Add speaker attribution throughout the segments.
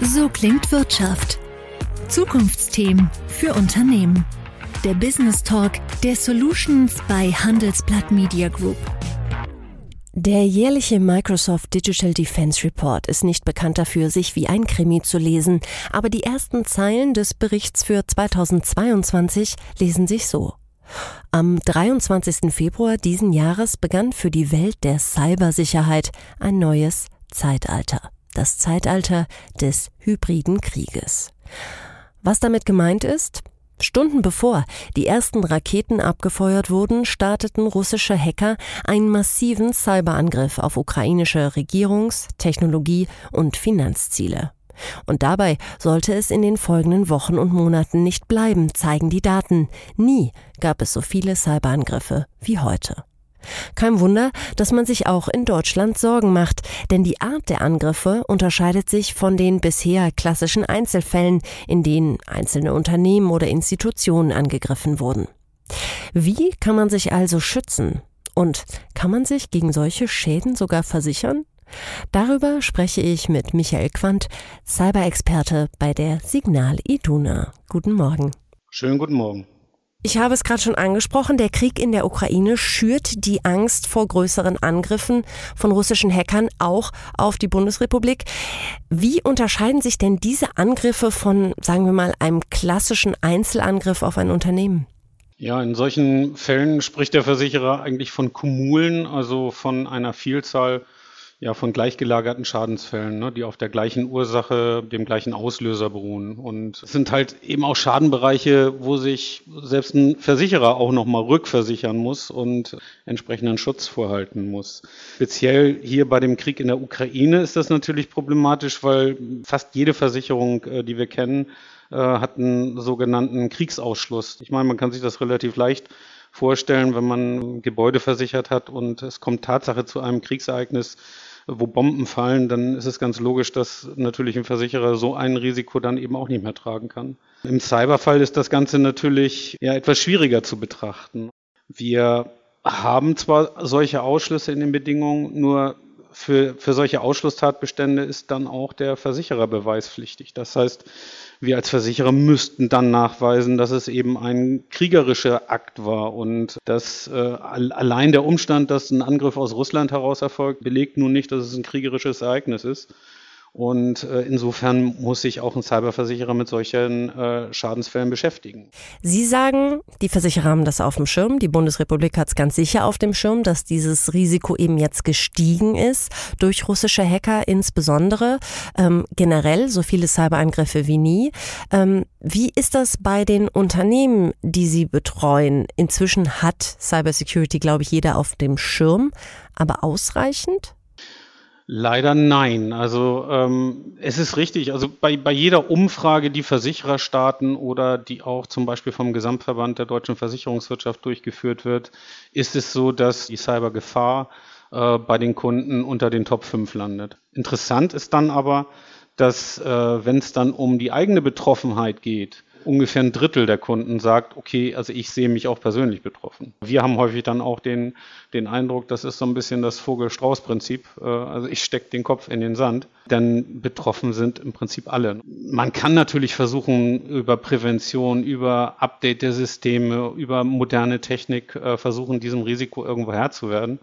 Speaker 1: So klingt Wirtschaft. Zukunftsthemen für Unternehmen. Der Business Talk der Solutions bei Handelsblatt Media Group.
Speaker 2: Der jährliche Microsoft Digital Defense Report ist nicht bekannt dafür, sich wie ein Krimi zu lesen, aber die ersten Zeilen des Berichts für 2022 lesen sich so. Am 23. Februar diesen Jahres begann für die Welt der Cybersicherheit ein neues Zeitalter. Das Zeitalter des hybriden Krieges. Was damit gemeint ist? Stunden bevor die ersten Raketen abgefeuert wurden, starteten russische Hacker einen massiven Cyberangriff auf ukrainische Regierungs-, Technologie- und Finanzziele. Und dabei sollte es in den folgenden Wochen und Monaten nicht bleiben, zeigen die Daten. Nie gab es so viele Cyberangriffe wie heute. Kein Wunder, dass man sich auch in Deutschland Sorgen macht, denn die Art der Angriffe unterscheidet sich von den bisher klassischen Einzelfällen, in denen einzelne Unternehmen oder Institutionen angegriffen wurden. Wie kann man sich also schützen? Und kann man sich gegen solche Schäden sogar versichern? Darüber spreche ich mit Michael Quandt, Cyber-Experte bei der Signal Iduna. Guten Morgen.
Speaker 3: Schönen guten Morgen.
Speaker 2: Ich habe es gerade schon angesprochen, der Krieg in der Ukraine schürt die Angst vor größeren Angriffen von russischen Hackern auch auf die Bundesrepublik. Wie unterscheiden sich denn diese Angriffe von, sagen wir mal, einem klassischen Einzelangriff auf ein Unternehmen?
Speaker 3: Ja, in solchen Fällen spricht der Versicherer eigentlich von Kumulen, also von einer Vielzahl ja, von gleichgelagerten Schadensfällen, ne, die auf der gleichen Ursache, dem gleichen Auslöser beruhen. Und es sind halt eben auch Schadenbereiche, wo sich selbst ein Versicherer auch nochmal rückversichern muss und entsprechenden Schutz vorhalten muss. Speziell hier bei dem Krieg in der Ukraine ist das natürlich problematisch, weil fast jede Versicherung, äh, die wir kennen, äh, hat einen sogenannten Kriegsausschluss. Ich meine, man kann sich das relativ leicht vorstellen, wenn man Gebäude versichert hat und es kommt Tatsache zu einem Kriegsereignis, wo Bomben fallen, dann ist es ganz logisch, dass natürlich ein Versicherer so ein Risiko dann eben auch nicht mehr tragen kann. Im Cyberfall ist das Ganze natürlich ja etwas schwieriger zu betrachten. Wir haben zwar solche Ausschlüsse in den Bedingungen, nur für, für solche Ausschlusstatbestände ist dann auch der Versicherer beweispflichtig. Das heißt, wir als Versicherer müssten dann nachweisen, dass es eben ein kriegerischer Akt war und dass äh, allein der Umstand, dass ein Angriff aus Russland heraus erfolgt, belegt nun nicht, dass es ein kriegerisches Ereignis ist. Und äh, insofern muss sich auch ein Cyberversicherer mit solchen äh, Schadensfällen beschäftigen.
Speaker 2: Sie sagen, die Versicherer haben das auf dem Schirm. Die Bundesrepublik hat es ganz sicher auf dem Schirm, dass dieses Risiko eben jetzt gestiegen ist durch russische Hacker insbesondere. Ähm, generell so viele Cyberangriffe wie nie. Ähm, wie ist das bei den Unternehmen, die Sie betreuen? Inzwischen hat Cybersecurity, glaube ich, jeder auf dem Schirm, aber ausreichend?
Speaker 3: Leider nein. Also ähm, es ist richtig. Also bei, bei jeder Umfrage, die Versicherer starten oder die auch zum Beispiel vom Gesamtverband der deutschen Versicherungswirtschaft durchgeführt wird, ist es so, dass die Cybergefahr äh, bei den Kunden unter den Top 5 landet. Interessant ist dann aber, dass äh, wenn es dann um die eigene Betroffenheit geht, ungefähr ein Drittel der Kunden sagt, okay, also ich sehe mich auch persönlich betroffen. Wir haben häufig dann auch den, den Eindruck, das ist so ein bisschen das Vogel-Strauß-Prinzip. Äh, also ich stecke den Kopf in den Sand, denn betroffen sind im Prinzip alle. Man kann natürlich versuchen, über Prävention, über Update der Systeme, über moderne Technik äh, versuchen, diesem Risiko irgendwo Herr zu werden.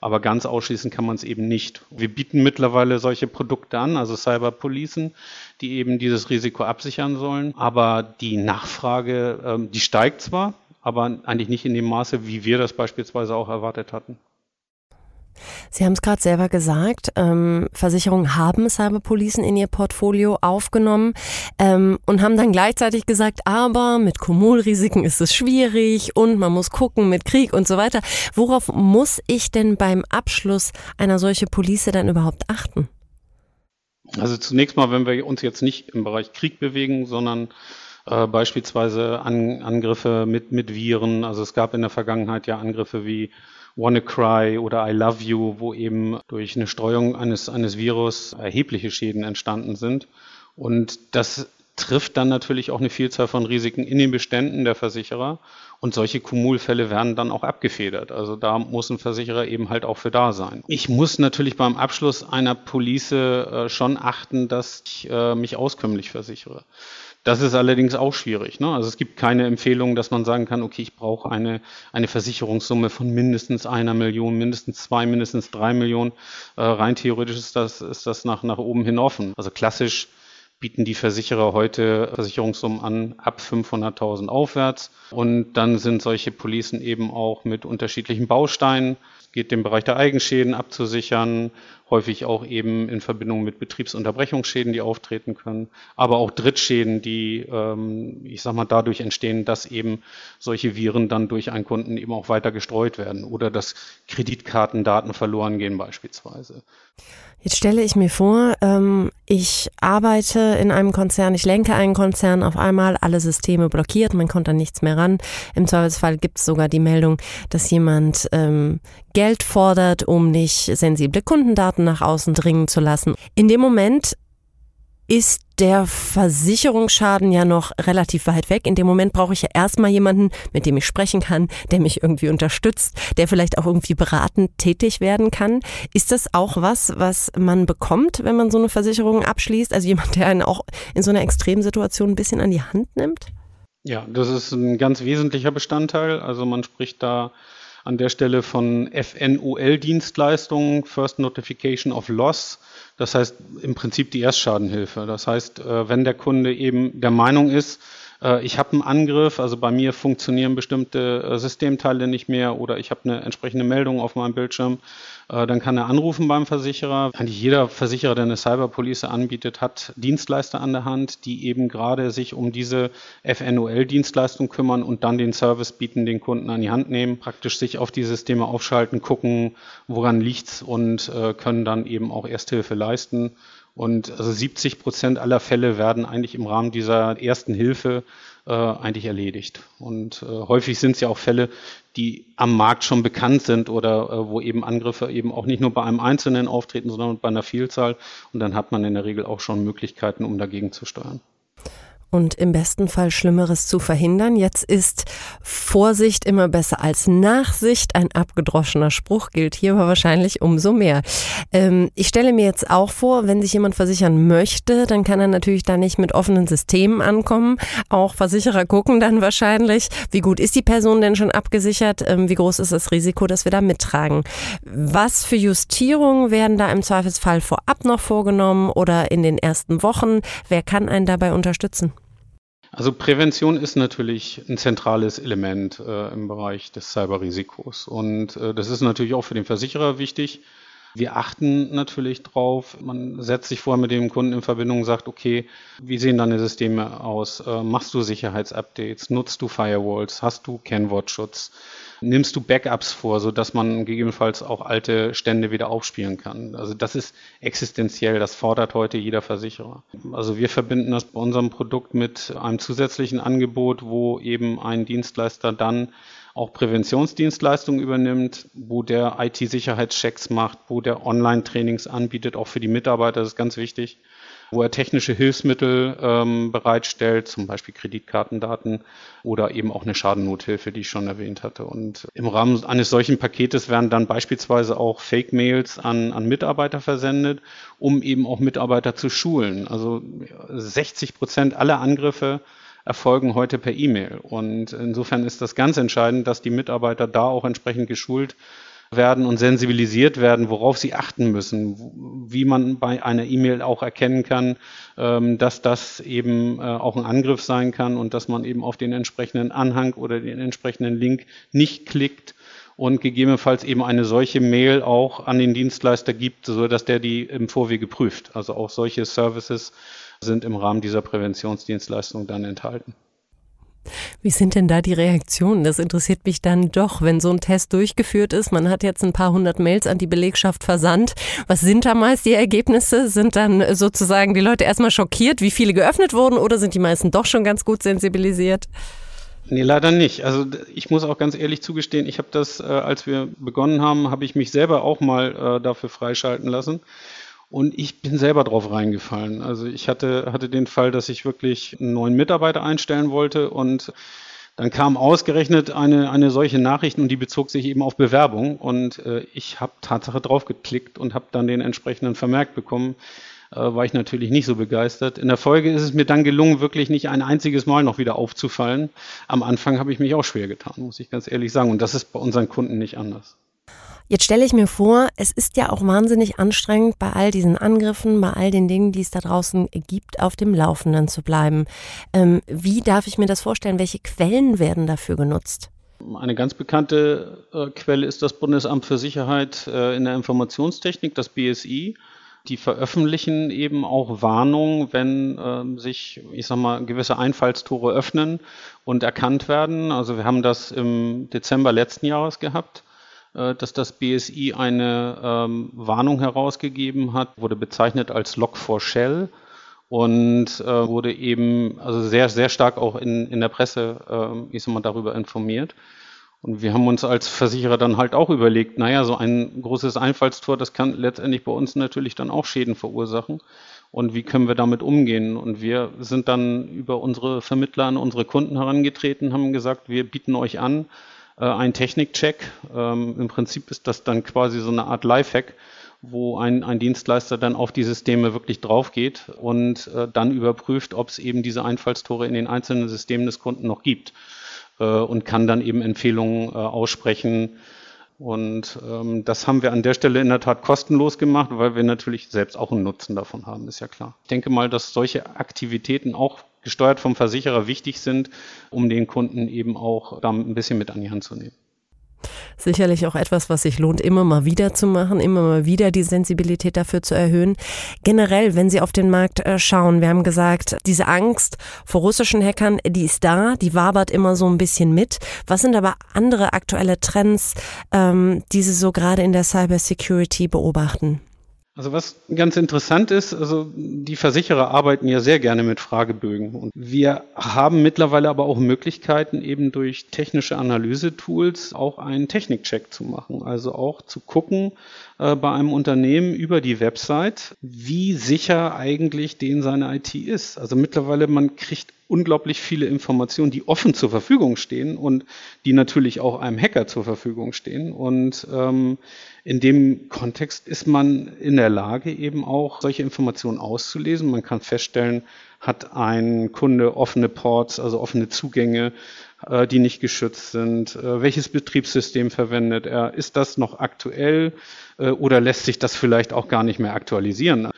Speaker 3: Aber ganz ausschließen kann man es eben nicht. Wir bieten mittlerweile solche Produkte an, also Cyberpolicen, die eben dieses Risiko absichern sollen. Aber die Nachfrage, ähm, die steigt zwar, aber eigentlich nicht in dem Maße, wie wir das beispielsweise auch erwartet hatten.
Speaker 2: Sie haben es gerade selber gesagt, ähm, Versicherungen haben Cyberpolicen in ihr Portfolio aufgenommen ähm, und haben dann gleichzeitig gesagt, aber mit Kumulrisiken ist es schwierig und man muss gucken mit Krieg und so weiter. Worauf muss ich denn beim Abschluss einer solchen Police dann überhaupt achten?
Speaker 3: Also zunächst mal, wenn wir uns jetzt nicht im Bereich Krieg bewegen, sondern äh, beispielsweise An Angriffe mit, mit Viren. Also es gab in der Vergangenheit ja Angriffe wie WannaCry oder I Love You, wo eben durch eine Streuung eines, eines Virus erhebliche Schäden entstanden sind. Und das trifft dann natürlich auch eine Vielzahl von Risiken in den Beständen der Versicherer und solche Kumulfälle werden dann auch abgefedert. Also da muss ein Versicherer eben halt auch für da sein. Ich muss natürlich beim Abschluss einer Police äh, schon achten, dass ich äh, mich auskömmlich versichere. Das ist allerdings auch schwierig. Ne? Also es gibt keine Empfehlung, dass man sagen kann, okay, ich brauche eine, eine Versicherungssumme von mindestens einer Million, mindestens zwei, mindestens drei Millionen. Äh, rein theoretisch ist das, ist das nach, nach oben hin offen. Also klassisch bieten die Versicherer heute Versicherungssummen an ab 500.000 aufwärts. Und dann sind solche Policen eben auch mit unterschiedlichen Bausteinen. Es geht den Bereich der Eigenschäden abzusichern, häufig auch eben in Verbindung mit Betriebsunterbrechungsschäden, die auftreten können, aber auch Drittschäden, die, ähm, ich sag mal, dadurch entstehen, dass eben solche Viren dann durch einen Kunden eben auch weiter gestreut werden oder dass Kreditkartendaten verloren gehen beispielsweise.
Speaker 2: Jetzt stelle ich mir vor, ähm, ich arbeite in einem Konzern, ich lenke einen Konzern auf einmal, alle Systeme blockiert, man kommt an nichts mehr ran. Im Zweifelsfall gibt es sogar die Meldung, dass jemand ähm, Geld fordert, um nicht sensible Kundendaten nach außen dringen zu lassen. In dem Moment ist der Versicherungsschaden ja noch relativ weit weg. In dem Moment brauche ich ja erstmal jemanden, mit dem ich sprechen kann, der mich irgendwie unterstützt, der vielleicht auch irgendwie beratend tätig werden kann. Ist das auch was, was man bekommt, wenn man so eine Versicherung abschließt? Also jemand, der einen auch in so einer Extremsituation ein bisschen an die Hand nimmt?
Speaker 3: Ja, das ist ein ganz wesentlicher Bestandteil. Also man spricht da an der Stelle von FNOL-Dienstleistungen, First Notification of Loss. Das heißt im Prinzip die Erstschadenhilfe. Das heißt, äh, wenn der Kunde eben der Meinung ist, ich habe einen Angriff, also bei mir funktionieren bestimmte äh, Systemteile nicht mehr oder ich habe eine entsprechende Meldung auf meinem Bildschirm, äh, dann kann er anrufen beim Versicherer. Eigentlich jeder Versicherer, der eine Cyberpolice anbietet, hat Dienstleister an der Hand, die eben gerade sich um diese FNOL-Dienstleistung kümmern und dann den Service bieten, den Kunden an die Hand nehmen, praktisch sich auf die Systeme aufschalten, gucken, woran liegt's und können dann eben auch Ersthilfe leisten. Und also 70 Prozent aller Fälle werden eigentlich im Rahmen dieser ersten Hilfe äh, eigentlich erledigt. Und äh, häufig sind es ja auch Fälle, die am Markt schon bekannt sind oder äh, wo eben Angriffe eben auch nicht nur bei einem Einzelnen auftreten, sondern bei einer Vielzahl. Und dann hat man in der Regel auch schon Möglichkeiten, um dagegen zu steuern
Speaker 2: und im besten Fall Schlimmeres zu verhindern. Jetzt ist Vorsicht immer besser als Nachsicht. Ein abgedroschener Spruch gilt hier aber wahrscheinlich umso mehr. Ähm, ich stelle mir jetzt auch vor, wenn sich jemand versichern möchte, dann kann er natürlich da nicht mit offenen Systemen ankommen. Auch Versicherer gucken dann wahrscheinlich, wie gut ist die Person denn schon abgesichert, ähm, wie groß ist das Risiko, dass wir da mittragen. Was für Justierungen werden da im Zweifelsfall vorab noch vorgenommen oder in den ersten Wochen? Wer kann einen dabei unterstützen?
Speaker 3: Also Prävention ist natürlich ein zentrales Element äh, im Bereich des Cyberrisikos. Und äh, das ist natürlich auch für den Versicherer wichtig. Wir achten natürlich drauf. Man setzt sich vorher mit dem Kunden in Verbindung und sagt, okay, wie sehen deine Systeme aus? Äh, machst du Sicherheitsupdates? Nutzt du Firewalls? Hast du Kennwortschutz? Nimmst du Backups vor, sodass man gegebenenfalls auch alte Stände wieder aufspielen kann. Also das ist existenziell, das fordert heute jeder Versicherer. Also wir verbinden das bei unserem Produkt mit einem zusätzlichen Angebot, wo eben ein Dienstleister dann auch Präventionsdienstleistungen übernimmt, wo der IT-Sicherheitschecks macht, wo der Online-Trainings anbietet, auch für die Mitarbeiter, das ist ganz wichtig wo er technische Hilfsmittel ähm, bereitstellt, zum Beispiel Kreditkartendaten oder eben auch eine Schadennothilfe, die ich schon erwähnt hatte. Und im Rahmen eines solchen Paketes werden dann beispielsweise auch Fake-Mails an, an Mitarbeiter versendet, um eben auch Mitarbeiter zu schulen. Also 60 Prozent aller Angriffe erfolgen heute per E-Mail. Und insofern ist das ganz entscheidend, dass die Mitarbeiter da auch entsprechend geschult werden und sensibilisiert werden, worauf sie achten müssen, wie man bei einer E-Mail auch erkennen kann, ähm, dass das eben äh, auch ein Angriff sein kann und dass man eben auf den entsprechenden Anhang oder den entsprechenden Link nicht klickt und gegebenenfalls eben eine solche Mail auch an den Dienstleister gibt, so dass der die im Vorwege prüft. Also auch solche Services sind im Rahmen dieser Präventionsdienstleistung dann enthalten.
Speaker 2: Wie sind denn da die Reaktionen? Das interessiert mich dann doch, wenn so ein Test durchgeführt ist. Man hat jetzt ein paar hundert Mails an die Belegschaft versandt. Was sind da meist die Ergebnisse? Sind dann sozusagen die Leute erstmal schockiert, wie viele geöffnet wurden oder sind die meisten doch schon ganz gut sensibilisiert?
Speaker 3: Nee, leider nicht. Also ich muss auch ganz ehrlich zugestehen, ich habe das, äh, als wir begonnen haben, habe ich mich selber auch mal äh, dafür freischalten lassen Und ich bin selber drauf reingefallen. Also ich hatte, hatte den Fall, dass ich wirklich einen neuen Mitarbeiter einstellen wollte und dann kam ausgerechnet eine, eine solche Nachricht und die bezog sich eben auf Bewerbung. Und äh, ich habe Tatsache draufgeklickt und habe dann den entsprechenden Vermerk bekommen. Äh, war ich natürlich nicht so begeistert. In der Folge ist es mir dann gelungen, wirklich nicht ein einziges Mal noch wieder aufzufallen. Am Anfang habe ich mich auch schwer getan, muss ich ganz ehrlich sagen. Und das ist bei unseren Kunden nicht anders.
Speaker 2: Jetzt stelle ich mir vor, es ist ja auch wahnsinnig anstrengend, bei all diesen Angriffen, bei all den Dingen, die es da draußen gibt, auf dem Laufenden zu bleiben. Ähm, wie darf ich mir das vorstellen? Welche Quellen werden dafür genutzt?
Speaker 3: Eine ganz bekannte äh, Quelle ist das Bundesamt für Sicherheit äh, in der Informationstechnik, das BSI. Die veröffentlichen eben auch Warnungen, wenn äh, sich, ich sag mal, gewisse Einfallstore öffnen und erkannt werden. Also wir haben das im Dezember letzten Jahres gehabt dass das BSI eine ähm, Warnung herausgegeben hat, wurde bezeichnet als Log4Shell und äh, wurde eben also sehr, sehr stark auch in, in der Presse, äh, ich sag darüber informiert. Und wir haben uns als Versicherer dann halt auch überlegt, naja, so ein großes Einfallstor, das kann letztendlich bei uns natürlich dann auch Schäden verursachen. Und wie können wir damit umgehen? Und wir sind dann über unsere Vermittler an unsere Kunden herangetreten, haben gesagt, wir bieten euch an, äh, ein Technikcheck. Ähm, Im Prinzip ist das dann quasi so eine Art Lifehack, wo ein, ein Dienstleister dann auf die Systeme wirklich drauf geht und äh, dann überprüft, ob es eben diese Einfallstore in den einzelnen Systemen des Kunden noch gibt äh, und kann dann eben Empfehlungen äh, aussprechen. Und ähm, das haben wir an der Stelle in der Tat kostenlos gemacht, weil wir natürlich selbst auch einen Nutzen davon haben, ist ja klar. Ich denke mal, dass solche Aktivitäten auch gesteuert vom Versicherer wichtig sind, um den Kunden eben auch da ein bisschen mit an die Hand zu nehmen.
Speaker 2: Sicherlich auch etwas, was sich lohnt, immer mal wieder zu machen, immer mal wieder die Sensibilität dafür zu erhöhen. Generell, wenn Sie auf den Markt äh, schauen, wir haben gesagt, diese Angst vor russischen Hackern, die ist da, die wabert immer so ein bisschen mit. Was sind aber andere aktuelle Trends, ähm, die Sie so gerade in der Cybersecurity beobachten?
Speaker 3: Also was ganz interessant ist, also die Versicherer arbeiten ja sehr gerne mit Fragebögen. Und wir haben mittlerweile aber auch Möglichkeiten eben durch technische Analysetools auch einen Technikcheck zu machen, also auch zu gucken äh, bei einem Unternehmen über die Website, wie sicher eigentlich den seine IT ist. Also mittlerweile man kriegt unglaublich viele Informationen, die offen zur Verfügung stehen und die natürlich auch einem Hacker zur Verfügung stehen. Und ähm, in dem Kontext ist man in der Lage, eben auch solche Informationen auszulesen. Man kann feststellen, hat ein Kunde offene Ports, also offene Zugänge, äh, die nicht geschützt sind? Äh, welches Betriebssystem verwendet er? Ist das noch aktuell äh, oder lässt sich das vielleicht auch gar nicht mehr aktualisieren?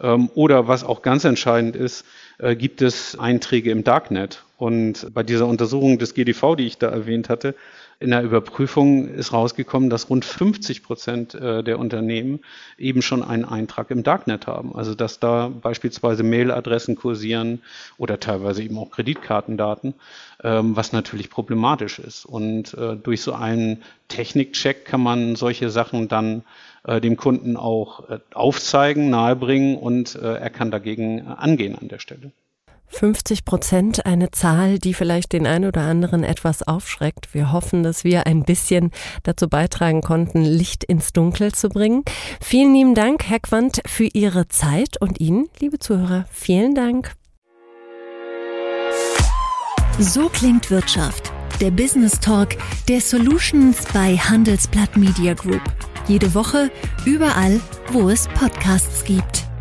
Speaker 3: Ähm, oder was auch ganz entscheidend ist, äh, gibt es Einträge im Darknet. Und bei dieser Untersuchung des GDV, die ich da erwähnt hatte, in der Überprüfung ist rausgekommen, dass rund 50 Prozent äh, der Unternehmen eben schon einen Eintrag im Darknet haben. Also dass da beispielsweise Mailadressen kursieren oder teilweise eben auch Kreditkartendaten, ähm, was natürlich problematisch ist. Und äh, durch so einen Technikcheck kann man solche Sachen dann dem Kunden auch aufzeigen, nahebringen und er kann dagegen angehen an der Stelle.
Speaker 2: 50 Prozent, eine Zahl, die vielleicht den einen oder anderen etwas aufschreckt. Wir hoffen, dass wir ein bisschen dazu beitragen konnten, Licht ins Dunkel zu bringen. Vielen lieben Dank, Herr Quandt, für Ihre Zeit und Ihnen, liebe Zuhörer, vielen Dank.
Speaker 1: So klingt Wirtschaft. Der Business Talk der Solutions bei Handelsblatt Media Group. Jede Woche, überall, wo es Podcasts gibt.